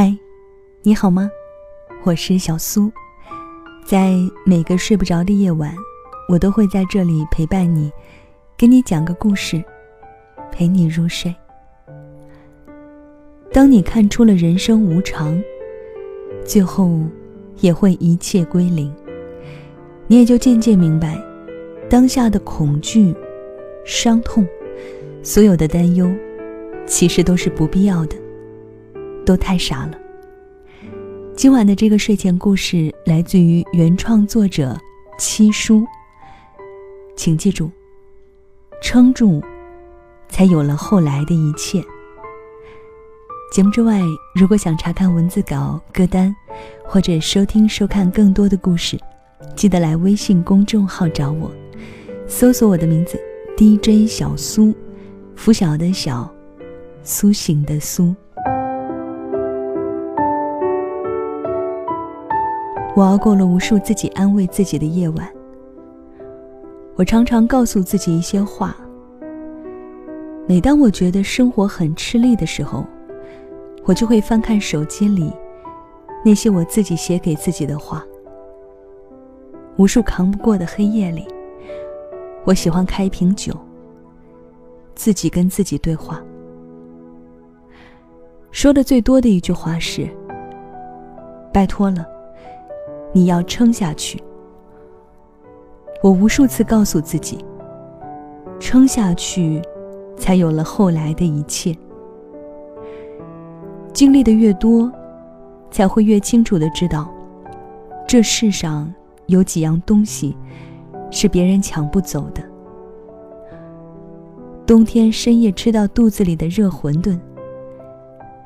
嗨，你好吗？我是小苏，在每个睡不着的夜晚，我都会在这里陪伴你，给你讲个故事，陪你入睡。当你看出了人生无常，最后也会一切归零，你也就渐渐明白，当下的恐惧、伤痛，所有的担忧，其实都是不必要的。都太傻了。今晚的这个睡前故事来自于原创作者七叔。请记住，撑住，才有了后来的一切。节目之外，如果想查看文字稿、歌单，或者收听、收看更多的故事，记得来微信公众号找我，搜索我的名字 DJ 小苏，拂晓的晓，苏醒的苏。我熬过了无数自己安慰自己的夜晚。我常常告诉自己一些话。每当我觉得生活很吃力的时候，我就会翻看手机里那些我自己写给自己的话。无数扛不过的黑夜里，我喜欢开一瓶酒，自己跟自己对话。说的最多的一句话是：“拜托了。”你要撑下去。我无数次告诉自己，撑下去，才有了后来的一切。经历的越多，才会越清楚的知道，这世上有几样东西，是别人抢不走的。冬天深夜吃到肚子里的热馄饨，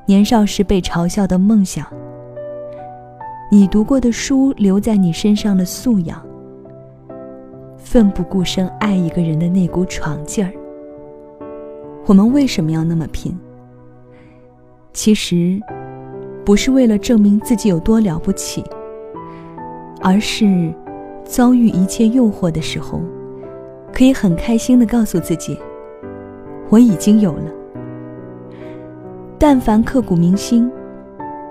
年少时被嘲笑的梦想。你读过的书留在你身上的素养，奋不顾身爱一个人的那股闯劲儿。我们为什么要那么拼？其实，不是为了证明自己有多了不起，而是遭遇一切诱惑的时候，可以很开心的告诉自己，我已经有了。但凡刻骨铭心，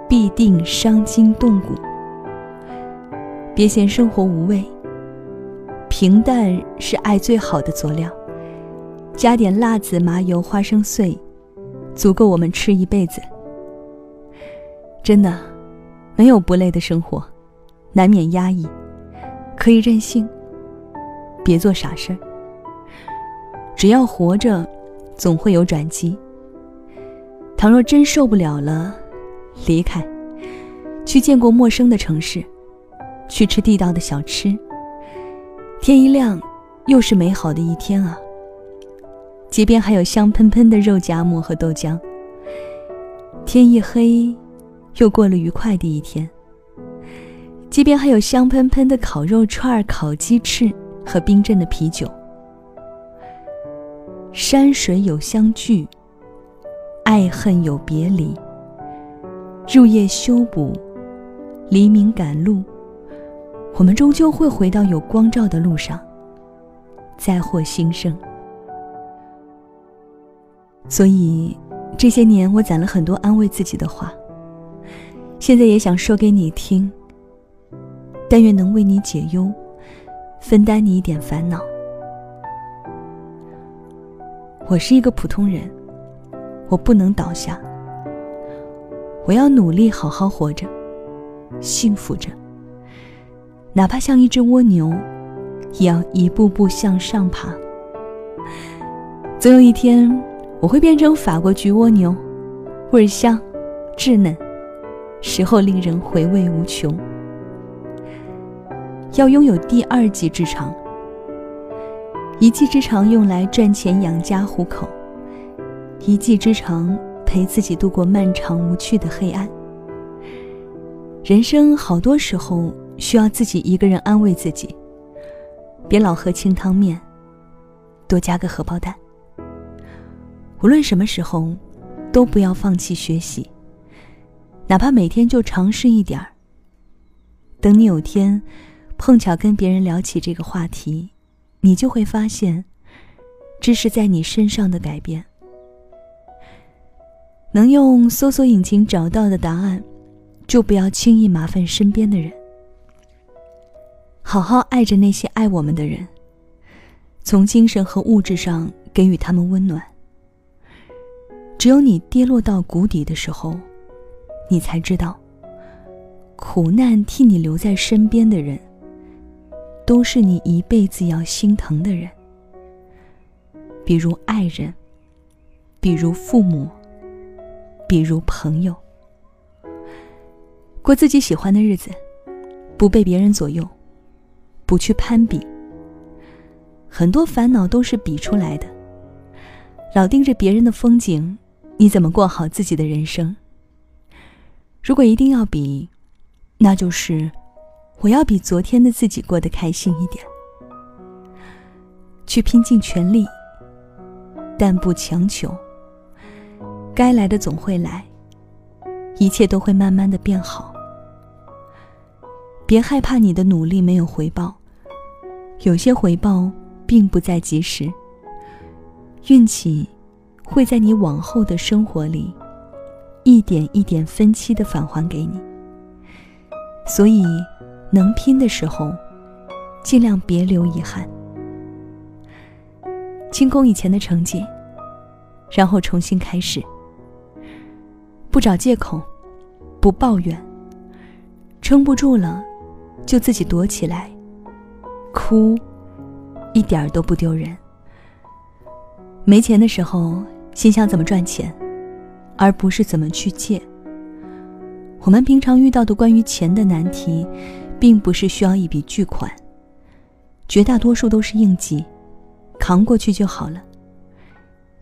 必定伤筋动骨。别嫌生活无味，平淡是爱最好的佐料。加点辣子、麻油、花生碎，足够我们吃一辈子。真的，没有不累的生活，难免压抑，可以任性，别做傻事儿。只要活着，总会有转机。倘若真受不了了，离开，去见过陌生的城市。去吃地道的小吃。天一亮，又是美好的一天啊！街边还有香喷喷的肉夹馍和豆浆。天一黑，又过了愉快的一天。街边还有香喷喷的烤肉串、烤鸡翅和冰镇的啤酒。山水有相聚，爱恨有别离。入夜修补，黎明赶路。我们终究会回到有光照的路上，再获新生。所以，这些年我攒了很多安慰自己的话，现在也想说给你听。但愿能为你解忧，分担你一点烦恼。我是一个普通人，我不能倒下。我要努力好好活着，幸福着。哪怕像一只蜗牛，也要一步步向上爬。总有一天，我会变成法国焗蜗牛，味香、稚嫩，食后令人回味无穷。要拥有第二技之长，一技之长用来赚钱养家糊口，一技之长陪自己度过漫长无趣的黑暗。人生好多时候。需要自己一个人安慰自己，别老喝清汤面，多加个荷包蛋。无论什么时候，都不要放弃学习，哪怕每天就尝试一点儿。等你有天碰巧跟别人聊起这个话题，你就会发现，这是在你身上的改变。能用搜索引擎找到的答案，就不要轻易麻烦身边的人。好好爱着那些爱我们的人，从精神和物质上给予他们温暖。只有你跌落到谷底的时候，你才知道，苦难替你留在身边的人，都是你一辈子要心疼的人。比如爱人，比如父母，比如朋友。过自己喜欢的日子，不被别人左右，不去攀比。很多烦恼都是比出来的，老盯着别人的风景。你怎么过好自己的人生？如果一定要比，那就是我要比昨天的自己过得开心一点，去拼尽全力，但不强求。该来的总会来，一切都会慢慢的变好。别害怕你的努力没有回报，有些回报并不在及时，运气。会在你往后的生活里，一点一点分期的返还给你。所以，能拼的时候，尽量别留遗憾。清空以前的成绩，然后重新开始。不找借口，不抱怨。撑不住了，就自己躲起来，哭，一点儿都不丢人。没钱的时候。心想怎么赚钱，而不是怎么去借。我们平常遇到的关于钱的难题，并不是需要一笔巨款，绝大多数都是应急，扛过去就好了。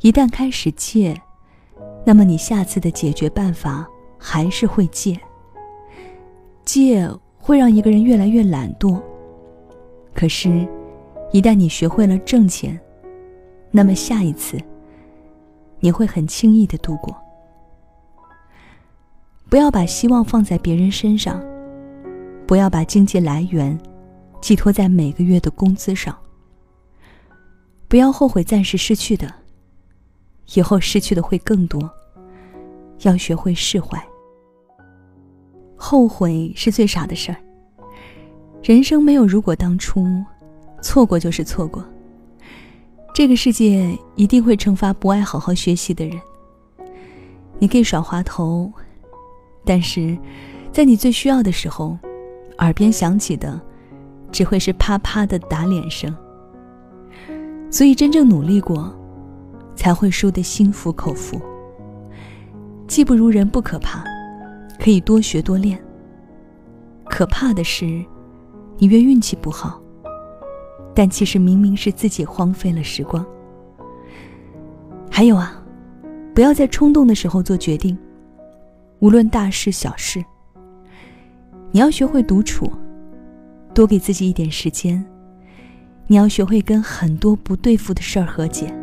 一旦开始借，那么你下次的解决办法还是会借。借会让一个人越来越懒惰，可是，一旦你学会了挣钱，那么下一次。你会很轻易的度过。不要把希望放在别人身上，不要把经济来源寄托在每个月的工资上。不要后悔暂时失去的，以后失去的会更多。要学会释怀。后悔是最傻的事儿。人生没有如果当初，错过就是错过。这个世界一定会惩罚不爱好好学习的人。你可以耍滑头，但是，在你最需要的时候，耳边响起的，只会是啪啪的打脸声。所以，真正努力过，才会输得心服口服。技不如人不可怕，可以多学多练。可怕的是，你越运气不好。但其实明明是自己荒废了时光。还有啊，不要在冲动的时候做决定，无论大事小事。你要学会独处，多给自己一点时间。你要学会跟很多不对付的事儿和解。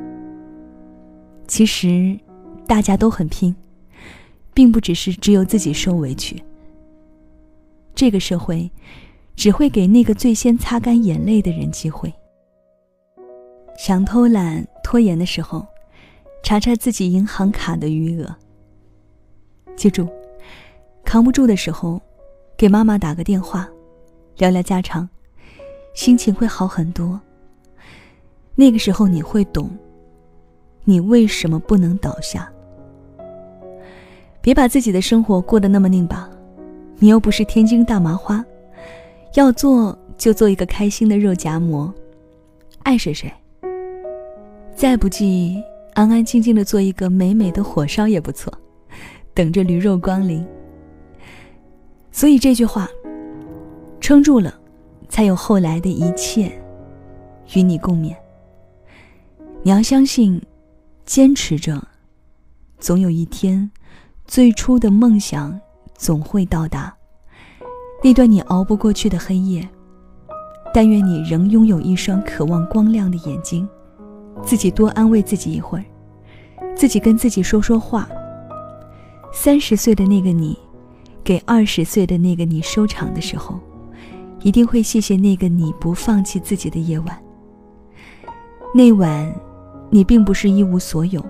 其实，大家都很拼，并不只是只有自己受委屈。这个社会。只会给那个最先擦干眼泪的人机会。想偷懒拖延的时候，查查自己银行卡的余额。记住，扛不住的时候，给妈妈打个电话，聊聊家常，心情会好很多。那个时候你会懂，你为什么不能倒下。别把自己的生活过得那么拧巴，你又不是天津大麻花。要做就做一个开心的肉夹馍，爱谁谁。再不济，安安静静的做一个美美的火烧也不错，等着驴肉光临。所以这句话，撑住了，才有后来的一切，与你共勉。你要相信，坚持着，总有一天，最初的梦想总会到达。那段你熬不过去的黑夜，但愿你仍拥有一双渴望光亮的眼睛，自己多安慰自己一会儿，自己跟自己说说话。三十岁的那个你，给二十岁的那个你收场的时候，一定会谢谢那个你不放弃自己的夜晚。那晚，你并不是一无所有，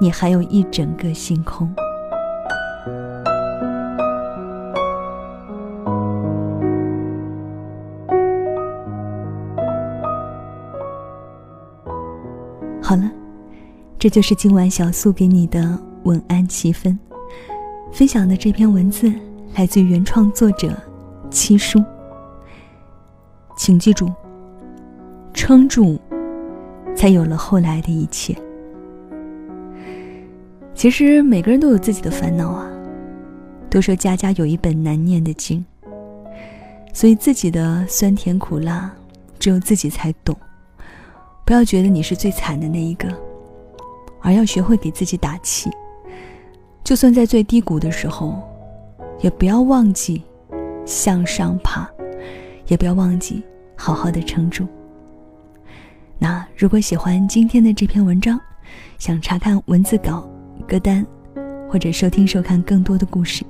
你还有一整个星空。这就是今晚小素给你的晚安七分。分享的这篇文字来自于原创作者七叔。请记住，撑住，才有了后来的一切。其实每个人都有自己的烦恼啊。都说家家有一本难念的经，所以自己的酸甜苦辣，只有自己才懂。不要觉得你是最惨的那一个，而要学会给自己打气。就算在最低谷的时候，也不要忘记向上爬，也不要忘记好好的撑住。那如果喜欢今天的这篇文章，想查看文字稿、歌单。或者收听收看更多的故事，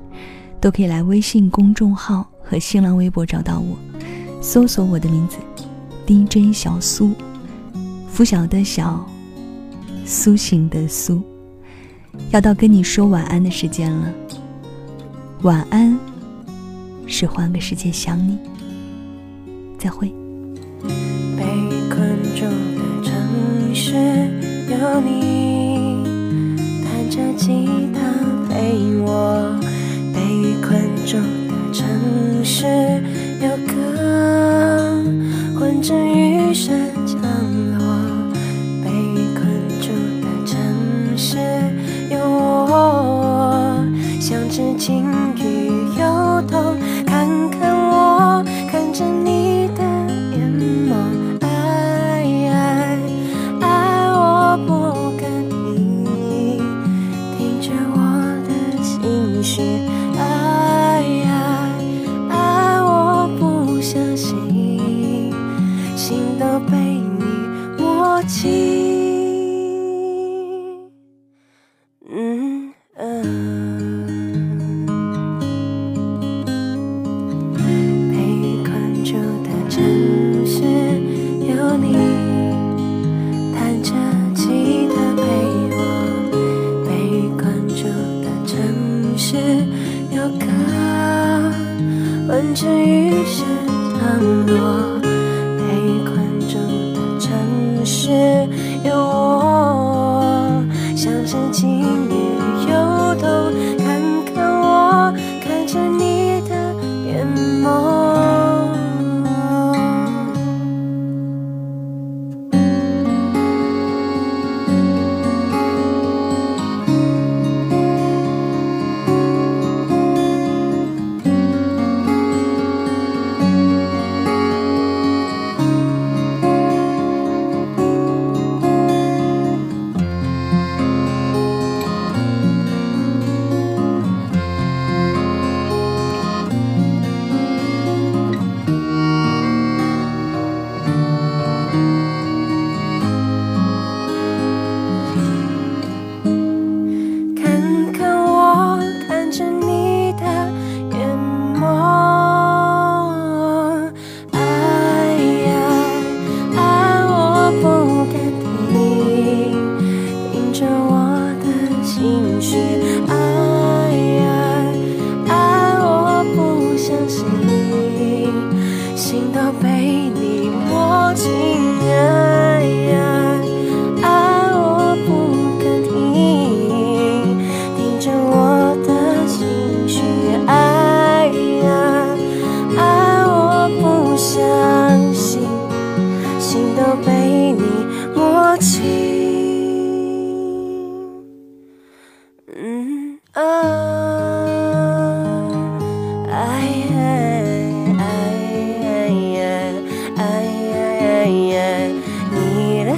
都可以来微信公众号和新浪微博找到我，搜索我的名字 DJ 小苏，拂晓的小，苏醒的苏，要到跟你说晚安的时间了。晚安，是换个世界想你。再会。被困住的城市有你，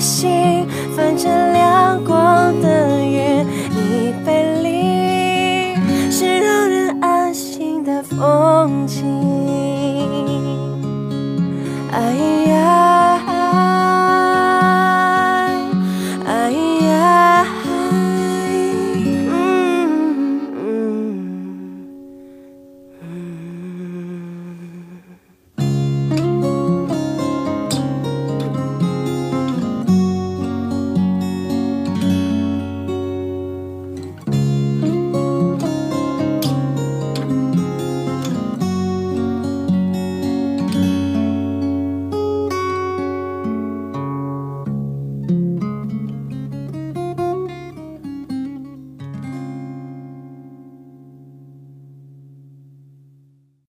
心。